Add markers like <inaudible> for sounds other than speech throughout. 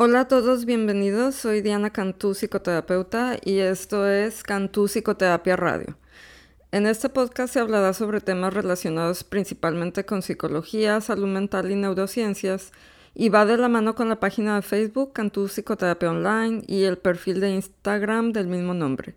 Hola a todos, bienvenidos. Soy Diana Cantú, psicoterapeuta, y esto es Cantú Psicoterapia Radio. En este podcast se hablará sobre temas relacionados principalmente con psicología, salud mental y neurociencias, y va de la mano con la página de Facebook Cantú Psicoterapia Online y el perfil de Instagram del mismo nombre.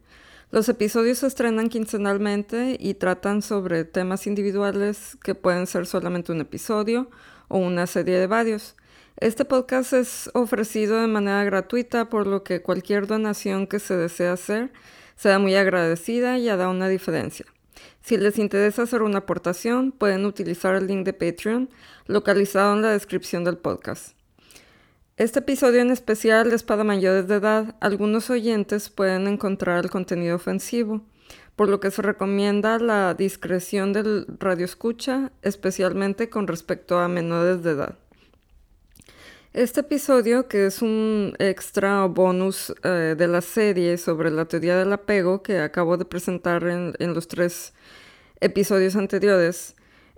Los episodios se estrenan quincenalmente y tratan sobre temas individuales que pueden ser solamente un episodio o una serie de varios. Este podcast es ofrecido de manera gratuita, por lo que cualquier donación que se desee hacer será muy agradecida y hará una diferencia. Si les interesa hacer una aportación, pueden utilizar el link de Patreon localizado en la descripción del podcast. Este episodio en especial es para mayores de edad. Algunos oyentes pueden encontrar el contenido ofensivo, por lo que se recomienda la discreción del radio escucha, especialmente con respecto a menores de edad. Este episodio, que es un extra o bonus eh, de la serie sobre la teoría del apego que acabo de presentar en, los tres episodios anteriores,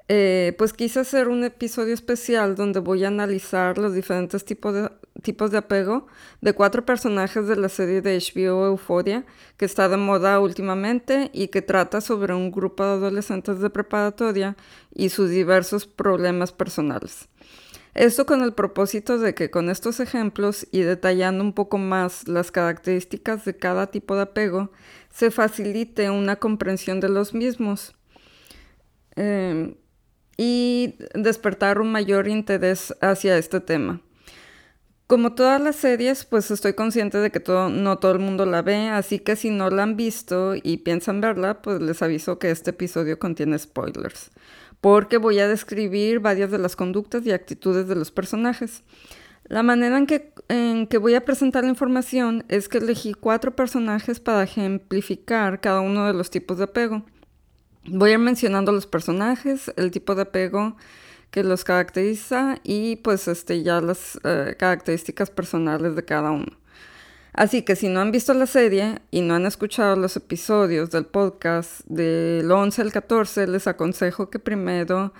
eh, pues quise hacer un episodio especial donde voy a analizar los diferentes tipos de, tipos de apego de cuatro personajes de la serie de HBO Euphoria que está de moda últimamente y que trata sobre un grupo de adolescentes de preparatoria y sus diversos problemas personales. Esto con el propósito de que con estos ejemplos y detallando un poco más las características de cada tipo de apego, se facilite una comprensión de los mismos em, y despertar un mayor interés hacia este tema. Como todas las series, pues estoy consciente de que no todo el mundo la ve, así que si no la han visto y piensan verla, pues les aviso que este episodio contiene spoilers porque voy a describir varias de las conductas y actitudes de los personajes. La manera en que, voy a presentar la información es que elegí cuatro personajes para ejemplificar cada uno de los tipos de apego. Voy a ir mencionando los personajes, el tipo de apego que los caracteriza y pues este, ya las eh, características personales de cada uno. Así que si no han visto la serie y no han escuchado los episodios del podcast del 11 al 14, les aconsejo que primero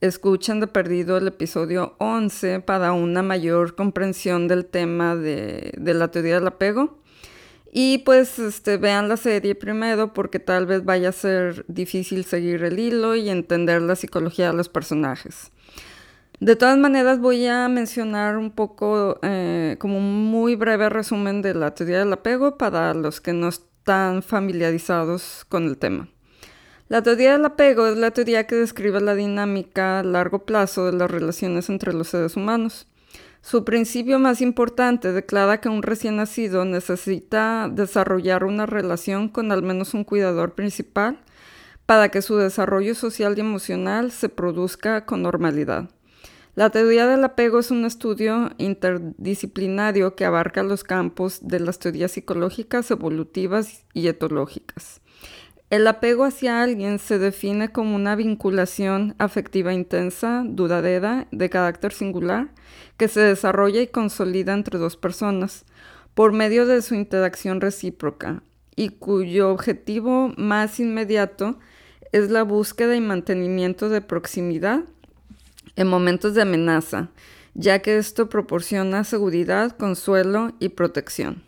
escuchen de perdido el episodio 11 para una mayor comprensión del tema de, la teoría del apego. Y pues este, vean la serie primero porque tal vez vaya a ser difícil seguir el hilo y entender la psicología de los personajes. De todas maneras, voy a mencionar un poco, eh, como un muy breve resumen de la teoría del apego para los que no están familiarizados con el tema. La teoría del apego es la teoría que describe la dinámica a largo plazo de las relaciones entre los seres humanos. Su principio más importante declara que un recién nacido necesita desarrollar una relación con al menos un cuidador principal para que su desarrollo social y emocional se produzca con normalidad. La teoría del apego es un estudio interdisciplinario que abarca los campos de las teorías psicológicas, evolutivas y etológicas. El apego hacia alguien se define como una vinculación afectiva intensa, duradera, de carácter singular, que se desarrolla y consolida entre dos personas por medio de su interacción recíproca y cuyo objetivo más inmediato es la búsqueda y mantenimiento de proximidad en momentos de amenaza, ya que esto proporciona seguridad, consuelo y protección.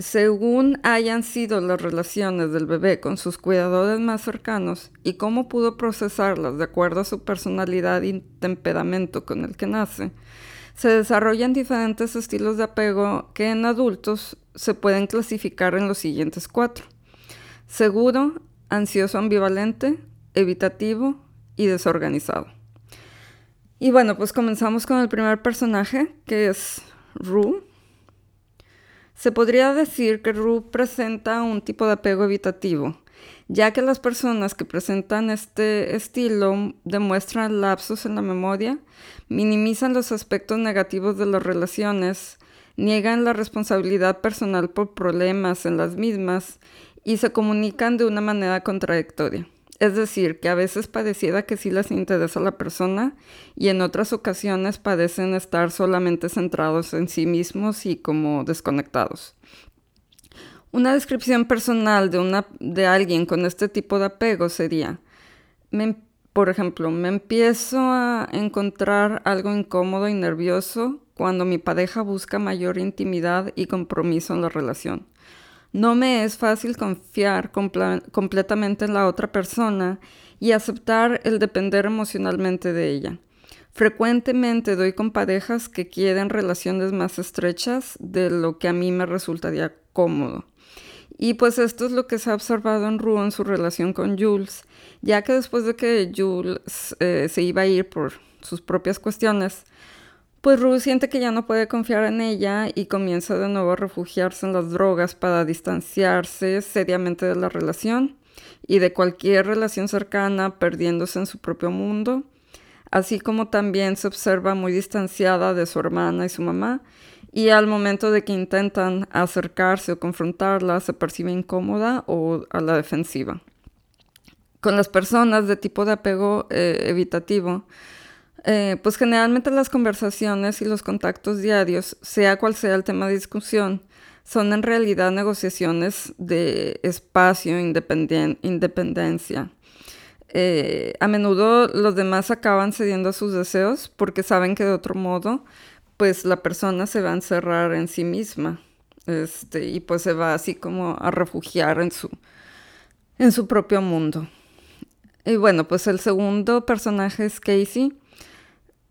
Según hayan sido las relaciones del bebé con sus cuidadores más cercanos y cómo pudo procesarlas de acuerdo a su personalidad y temperamento con el que nace, se desarrollan diferentes estilos de apego que en adultos se pueden clasificar en los siguientes cuatro. Seguro, ansioso ambivalente, evitativo y desorganizado. Y bueno, pues comenzamos con el primer personaje, que es Rue. Se podría decir que Rue presenta un tipo de apego evitativo, ya que las personas que presentan este estilo demuestran lapsos en la memoria, minimizan los aspectos negativos de las relaciones, niegan la responsabilidad personal por problemas en las mismas y se comunican de una manera contradictoria. Es decir, que a veces pareciera que sí les interesa la persona y en otras ocasiones parecen estar solamente centrados en sí mismos y como desconectados. Una descripción personal de, una, de alguien con este tipo de apego sería, me por ejemplo, me empiezo a encontrar algo incómodo y nervioso cuando mi pareja busca mayor intimidad y compromiso en la relación. No me es fácil confiar completamente en la otra persona y aceptar el depender emocionalmente de ella. Frecuentemente doy con parejas que quieren relaciones más estrechas de lo que a mí me resultaría cómodo. Y pues esto es lo que se ha observado en Rue en su relación con Jules, ya que después de que Jules eh, se iba a ir por sus propias cuestiones, pues Rue siente que ya no puede confiar en ella y comienza de nuevo a refugiarse en las drogas para distanciarse seriamente de la relación y de cualquier relación cercana, perdiéndose en su propio mundo, así como también se observa muy distanciada de su hermana y su mamá, y al momento de que intentan acercarse o confrontarla se percibe incómoda o a la defensiva. Con las personas de tipo de apego eh, evitativo, eh, pues generalmente las conversaciones y los contactos diarios, sea cual sea el tema de discusión, son en realidad negociaciones de espacio, independencia. Eh, a menudo los demás acaban cediendo a sus deseos porque saben que de otro modo, pues la persona se va a encerrar en sí misma. Este, y pues se va así como a refugiar en su, en su propio mundo. Y bueno, pues el segundo personaje es Casey,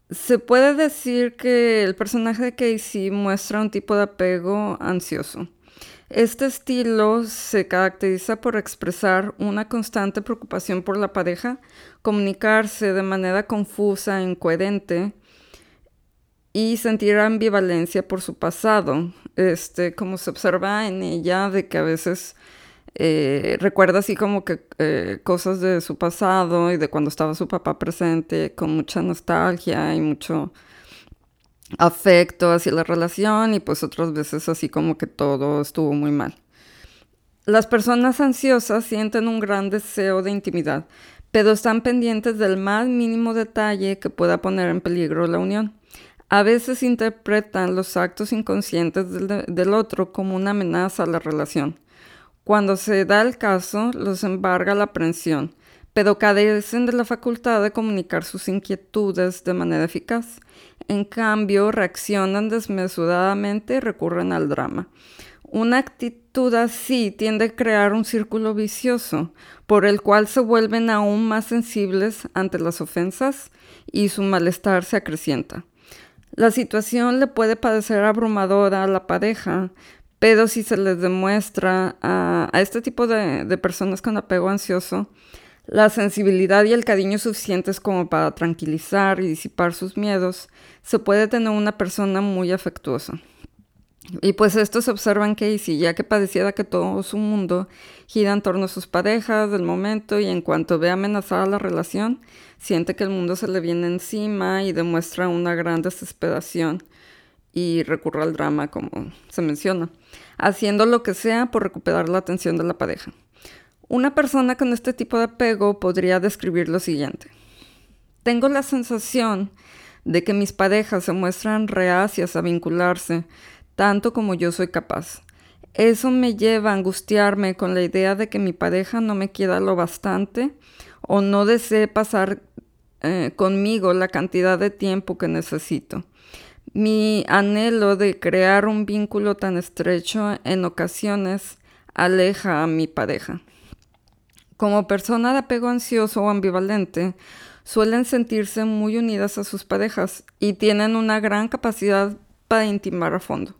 se puede decir que el personaje de Casey muestra un tipo de apego ansioso. Este estilo se caracteriza por expresar una constante preocupación por la pareja, comunicarse de manera confusa, e incoherente y sentir ambivalencia por su pasado. Este, como se observa en ella, de que a veces eh, recuerda así como que eh, cosas de su pasado y de cuando estaba su papá presente con mucha nostalgia y mucho afecto hacia la relación y pues otras veces así como que todo estuvo muy mal. Las personas ansiosas sienten un gran deseo de intimidad, pero están pendientes del más mínimo detalle que pueda poner en peligro la unión. A veces interpretan los actos inconscientes del otro como una amenaza a la relación. Cuando se da el caso, los embarga la aprensión, pero carecen de la facultad de comunicar sus inquietudes de manera eficaz. En cambio, reaccionan desmesuradamente y recurren al drama. Una actitud así tiende a crear un círculo vicioso, por el cual se vuelven aún más sensibles ante las ofensas y su malestar se acrecienta. La situación le puede parecer abrumadora a la pareja, pero si se les demuestra a, este tipo de, de, personas con apego ansioso la sensibilidad y el cariño suficientes como para tranquilizar y disipar sus miedos, se puede tener una persona muy afectuosa. Y pues esto se observa en Casey, ya que pareciera que todo su mundo gira en torno a sus parejas del momento y en cuanto ve amenazada la relación, siente que el mundo se le viene encima y demuestra una gran desesperación y recurre al drama, como se menciona, haciendo lo que sea por recuperar la atención de la pareja. Una persona con este tipo de apego podría describir lo siguiente. Tengo la sensación de que mis parejas se muestran reacias a vincularse tanto como yo soy capaz. Eso me lleva a angustiarme con la idea de que mi pareja no me quiera lo bastante o no desee pasar eh, conmigo la cantidad de tiempo que necesito. Mi anhelo de crear un vínculo tan estrecho en ocasiones aleja a mi pareja. Como persona de apego ansioso o ambivalente, suelen sentirse muy unidas a sus parejas y tienen una gran capacidad para intimar a fondo.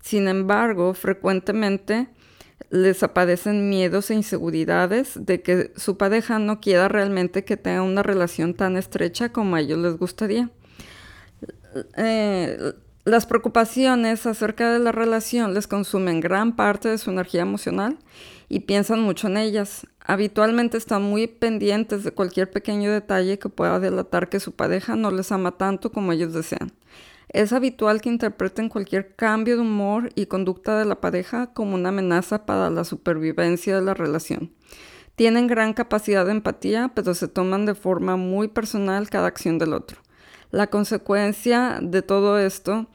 Sin embargo, frecuentemente les aparecen miedos e inseguridades de que su pareja no quiera realmente que tenga una relación tan estrecha como a ellos les gustaría. Eh, las preocupaciones acerca de la relación les consumen gran parte de su energía emocional y piensan mucho en ellas. Habitualmente están muy pendientes de cualquier pequeño detalle que pueda delatar que su pareja no les ama tanto como ellos desean. Es habitual que interpreten cualquier cambio de humor y conducta de la pareja como una amenaza para la supervivencia de la relación. Tienen gran capacidad de empatía, pero se toman de forma muy personal cada acción del otro. La consecuencia de todo esto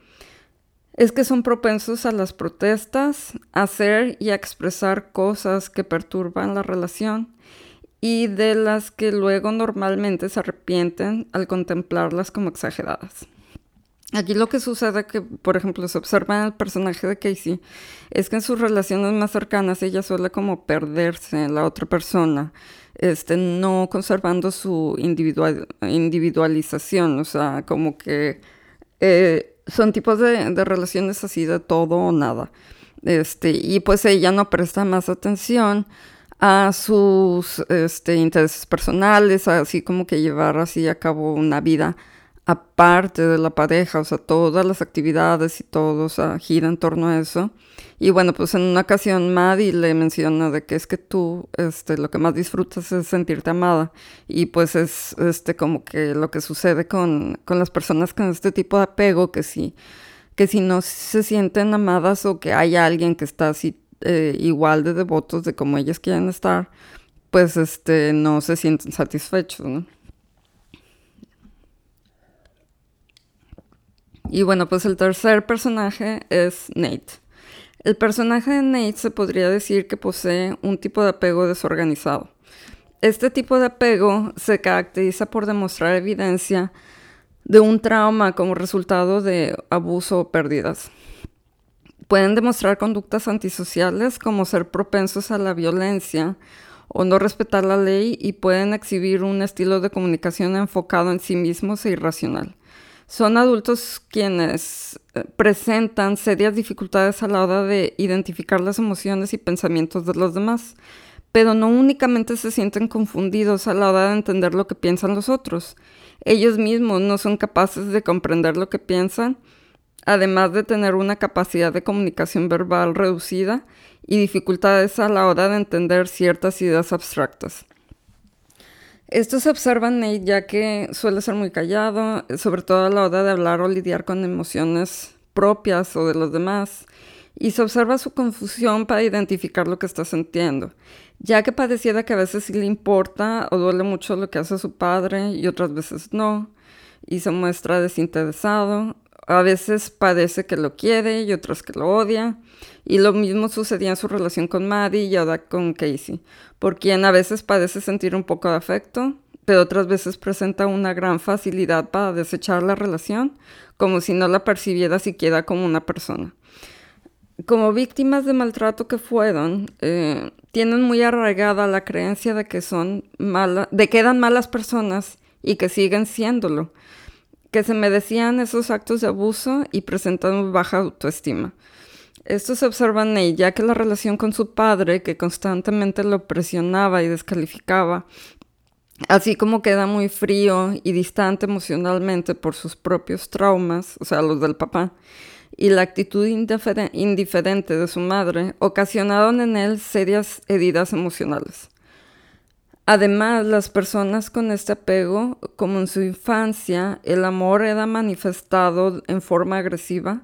es que son propensos a las protestas, a hacer y a expresar cosas que perturban la relación y de las que luego normalmente se arrepienten al contemplarlas como exageradas. Aquí lo que sucede que, por ejemplo, se observa en el personaje de Casey, es que en sus relaciones más cercanas ella suele como perderse en la otra persona, este, no conservando su individual, individualización, o sea, como que eh, son tipos de, de, relaciones así de todo o nada. Este, y pues ella no presta más atención a sus este, intereses personales, así como que llevar así a cabo una vida aparte de la pareja, o sea, todas las actividades y todo, gira en torno a eso. Y bueno, pues en una ocasión Maddie le menciona de que es que tú, este, lo que más disfrutas es sentirte amada. Y pues es, este, como que lo que sucede con, con las personas con este tipo de apego, que si, que si no se sienten amadas o que hay alguien que está así eh, igual de devotos de como ellas quieren estar, pues, este, no se sienten satisfechos, ¿no? Y bueno, pues el tercer personaje es Nate. El personaje de Nate se podría decir que posee un tipo de apego desorganizado. Este tipo de apego se caracteriza por demostrar evidencia de un trauma como resultado de abuso o pérdidas. Pueden demostrar conductas antisociales como ser propensos a la violencia o no respetar la ley y pueden exhibir un estilo de comunicación enfocado en sí mismos e irracional. Son adultos quienes eh, presentan serias dificultades a la hora de identificar las emociones y pensamientos de los demás, pero no únicamente se sienten confundidos a la hora de entender lo que piensan los otros. Ellos mismos no son capaces de comprender lo que piensan, además de tener una capacidad de comunicación verbal reducida y dificultades a la hora de entender ciertas ideas abstractas. Esto se observa en ya que suele ser muy callado, sobre todo a la hora de hablar o lidiar con emociones propias o de los demás, y se observa su confusión para identificar lo que está sintiendo, ya que pareciera que a veces sí le importa o duele mucho lo que hace su padre y otras veces no, y se muestra desinteresado, a veces parece que lo quiere y otras que lo odia, y lo mismo sucedía en su relación con Maddie y ahora con Casey, por quien a veces parece sentir un poco de afecto, pero otras veces presenta una gran facilidad para desechar la relación, como si no la percibiera siquiera como una persona. Como víctimas de maltrato que fueron, eh, tienen muy arraigada la creencia de que son malas, de que eran malas personas y que siguen siéndolo, que se merecían esos actos de abuso y presentan baja autoestima. Esto se observa en ella, que la relación con su padre, que constantemente lo presionaba y descalificaba, así como queda muy frío y distante emocionalmente por sus propios traumas, o sea, los del papá, y la actitud indiferente de su madre, ocasionaron en él serias heridas emocionales. Además, las personas con este apego, como en su infancia, el amor era manifestado en forma agresiva,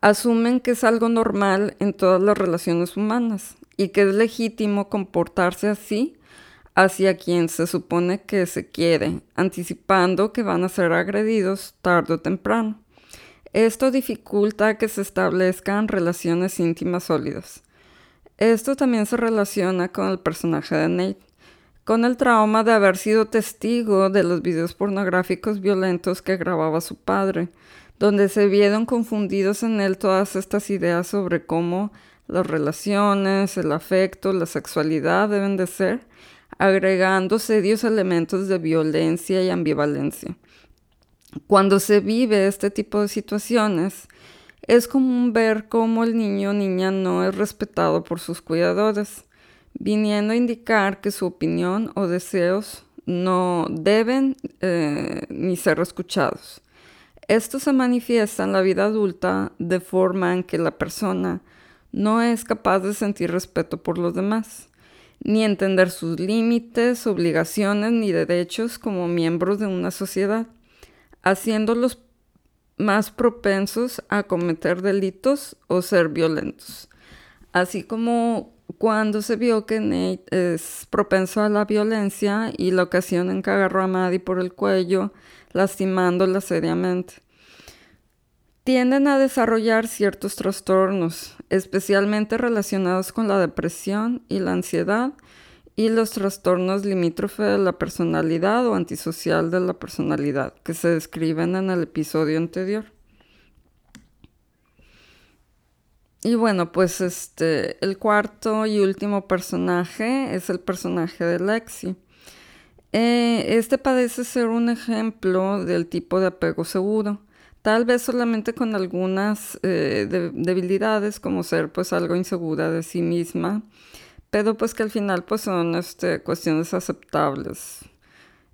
asumen que es algo normal en todas las relaciones humanas y que es legítimo comportarse así hacia quien se supone que se quiere, anticipando que van a ser agredidos tarde o temprano. Esto dificulta que se establezcan relaciones íntimas sólidas. Esto también se relaciona con el personaje de Nate, con el trauma de haber sido testigo de los videos pornográficos violentos que grababa su padre, donde se vieron confundidos en él todas estas ideas sobre cómo las relaciones, el afecto, la sexualidad deben de ser, agregando serios elementos de violencia y ambivalencia. Cuando se vive este tipo de situaciones, es común ver cómo el niño o niña no es respetado por sus cuidadores, viniendo a indicar que su opinión o deseos no deben eh, ni ser escuchados. Esto se manifiesta en la vida adulta de forma en que la persona no es capaz de sentir respeto por los demás, ni entender sus límites, obligaciones ni derechos como miembros de una sociedad, haciéndolos más propensos a cometer delitos o ser violentos. Así como cuando se vio que Nate es propenso a la violencia y la ocasión en que agarró a Maddie por el cuello, lastimándola seriamente. Tienden a desarrollar ciertos trastornos, especialmente relacionados con la depresión y la ansiedad, y los trastornos limítrofe de la personalidad o antisocial de la personalidad, que se describen en el episodio anterior. Y bueno, pues este, el cuarto y último personaje es el personaje de Lexi. Eh, este parece ser un ejemplo del tipo de apego seguro, tal vez solamente con algunas eh, debilidades como ser pues algo insegura de sí misma, pero pues que al final pues son este, cuestiones aceptables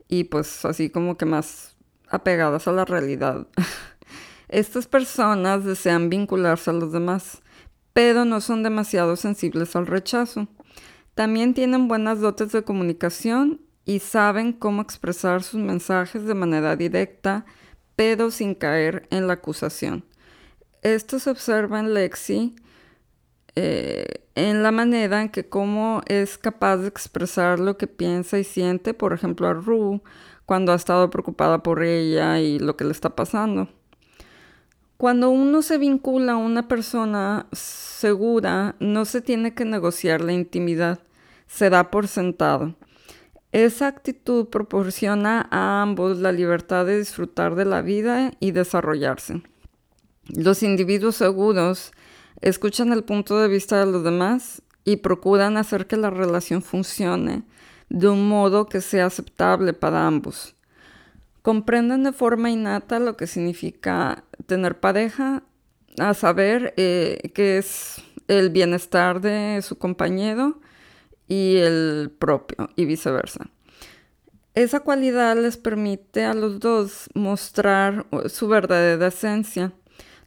y pues así como que más apegadas a la realidad. <laughs> Estas personas desean vincularse a los demás pero no son demasiado sensibles al rechazo. También tienen buenas dotes de comunicación y saben cómo expresar sus mensajes de manera directa, pero sin caer en la acusación. Esto se observa en Lexi eh, en la manera en que cómo es capaz de expresar lo que piensa y siente, por ejemplo, a Rue, cuando ha estado preocupada por ella y lo que le está pasando. Cuando uno se vincula a una persona segura, no se tiene que negociar la intimidad, se da por sentado. Esa actitud proporciona a ambos la libertad de disfrutar de la vida y desarrollarse. Los individuos seguros escuchan el punto de vista de los demás y procuran hacer que la relación funcione de un modo que sea aceptable para ambos. Comprenden de forma innata lo que significa tener pareja, a saber eh, que es el bienestar de su compañero y el propio y viceversa. Esa cualidad les permite a los dos mostrar su verdadera esencia,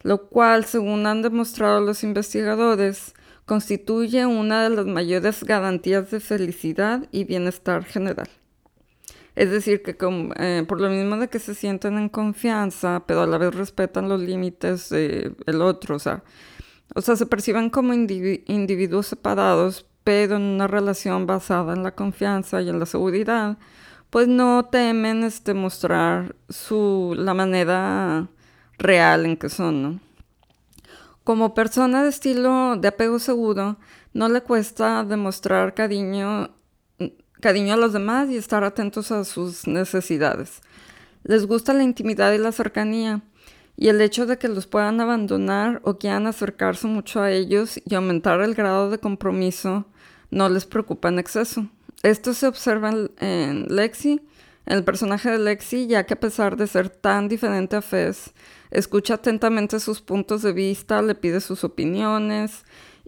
lo cual, según han demostrado los investigadores, constituye una de las mayores garantías de felicidad y bienestar general. Es decir, que eh, por lo mismo de que se sienten en confianza, pero a la vez respetan los límites del otro, o sea, o sea, se perciben como individuos separados, pero en una relación basada en la confianza y en la seguridad, pues no temen este, mostrar su, la manera real en que son. Como persona de estilo de apego seguro, no le cuesta demostrar cariño cariño a los demás y estar atentos a sus necesidades. Les gusta la intimidad y la cercanía, y el hecho de que los puedan abandonar o quieran acercarse mucho a ellos y aumentar el grado de compromiso no les preocupa en exceso. Esto se observa en, Lexi, en el personaje de Lexi, ya que a pesar de ser tan diferente a Fez, escucha atentamente sus puntos de vista, le pide sus opiniones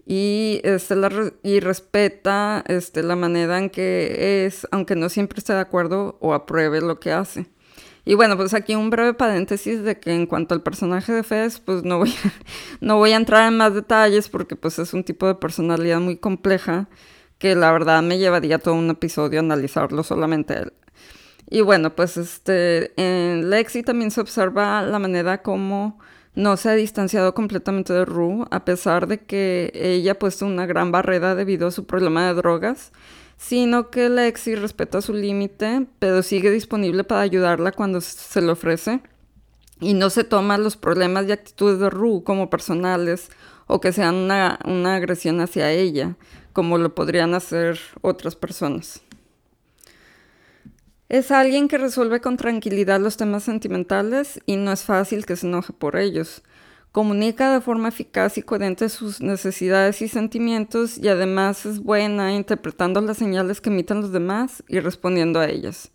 y, este, y respeta este, la manera en que es, aunque no siempre esté de acuerdo o apruebe lo que hace. Y bueno, pues aquí un breve paréntesis de que en cuanto al personaje de Fez, pues no voy, a, <laughs> no voy a entrar en más detalles porque pues es un tipo de personalidad muy compleja que la verdad me llevaría todo un episodio analizarlo solamente él. Y bueno, pues este, en Lexi también se observa la manera como no se ha distanciado completamente de Rue, a pesar de que ella ha puesto una gran barrera debido a su problema de drogas, sino que Lexi respeta su límite, pero sigue disponible para ayudarla cuando se le ofrece y no se toma los problemas y actitudes de Rue como personales o que sean una, una agresión hacia ella, como lo podrían hacer otras personas. Es alguien que resuelve con tranquilidad los temas sentimentales y no es fácil que se enoje por ellos. Comunica de forma eficaz y coherente sus necesidades y sentimientos y además es buena interpretando las señales que emiten los demás y respondiendo a ellas.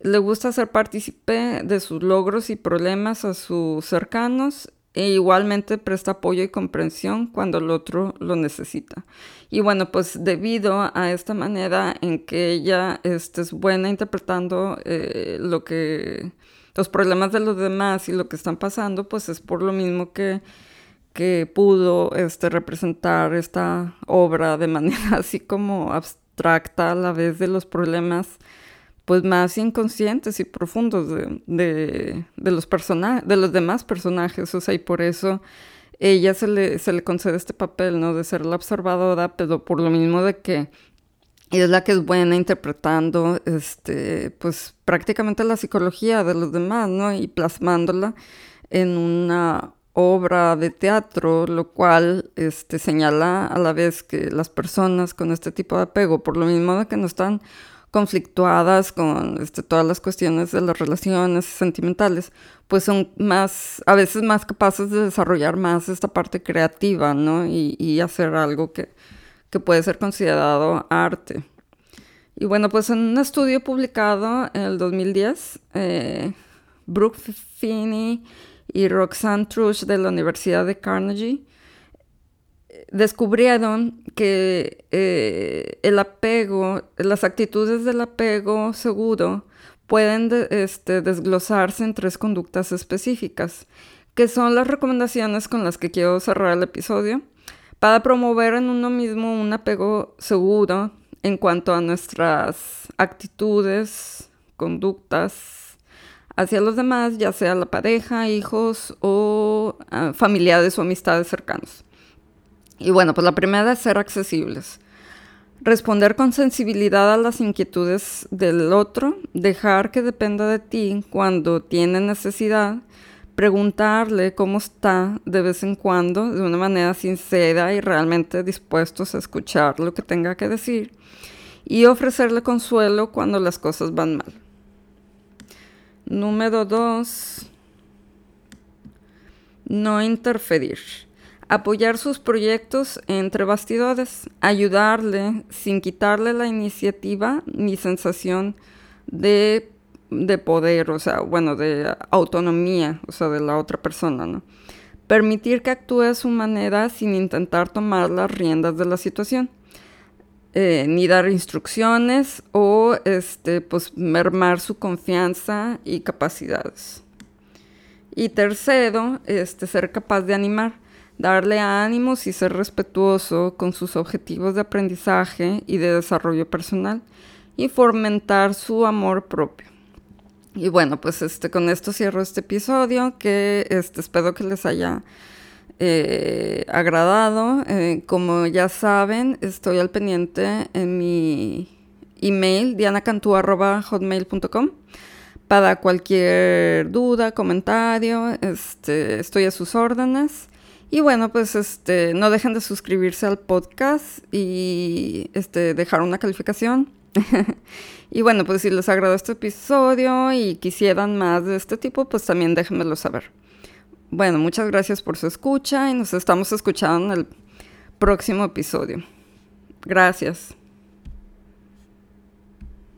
Le gusta ser partícipe de sus logros y problemas a sus cercanos e igualmente presta apoyo y comprensión cuando el otro lo necesita. Y bueno, pues debido a esta manera en que ella es buena interpretando eh, lo que los problemas de los demás y lo que están pasando, pues es por lo mismo que, que pudo este, representar esta obra de manera <laughs> así como abstracta a la vez de los problemas pues más inconscientes y profundos de, los de los demás personajes. O sea, y por eso ella se le, se le concede este papel, ¿no? De ser la observadora, pero por lo mismo de que es la que es buena interpretando, este, pues prácticamente la psicología de los demás, ¿no? Y plasmándola en una obra de teatro, lo cual este, señala a la vez que las personas con este tipo de apego, por lo mismo de que no están conflictuadas con este, todas las cuestiones de las relaciones sentimentales, pues son más, a veces más capaces de desarrollar más esta parte creativa, ¿no? Y, hacer algo que, puede ser considerado arte. Y bueno, pues en un estudio publicado en el 2010, eh, Brooke Finney y Roxanne Trush de la Universidad de Carnegie descubrieron que eh, el apego, las actitudes del apego seguro pueden este, desglosarse en tres conductas específicas, que son las recomendaciones con las que quiero cerrar el episodio, para promover en uno mismo un apego seguro en cuanto a nuestras actitudes, conductas hacia los demás, ya sea la pareja, hijos o ah, familiares o amistades cercanos. Y bueno, pues la primera es ser accesibles. Responder con sensibilidad a las inquietudes del otro, dejar que dependa de ti cuando tiene necesidad, preguntarle cómo está de vez en cuando de una manera sincera y realmente dispuestos a escuchar lo que tenga que decir y ofrecerle consuelo cuando las cosas van mal. Número dos, no interferir apoyar sus proyectos entre bastidores, ayudarle sin quitarle la iniciativa ni sensación de, poder, o sea, bueno, de autonomía, o sea, de la otra persona, ¿no? Permitir que actúe a su manera sin intentar tomar las riendas de la situación. Eh, ni dar instrucciones o este, pues, mermar su confianza y capacidades. Y tercero, este, ser capaz de animar darle ánimos y ser respetuoso con sus objetivos de aprendizaje y de desarrollo personal y fomentar su amor propio. Y bueno, pues este, con esto cierro este episodio que este, espero que les haya eh, agradado. Eh, como ya saben, estoy al pendiente en mi email dianacantú.hotmail.com para cualquier duda, comentario, este, estoy a sus órdenes. Y bueno, pues este, no dejen de suscribirse al podcast y este, dejar una calificación. <laughs> y bueno, pues si les agradó este episodio y quisieran más de este tipo, pues también déjenmelo saber. Bueno, muchas gracias por su escucha y nos estamos escuchando en el próximo episodio. Gracias.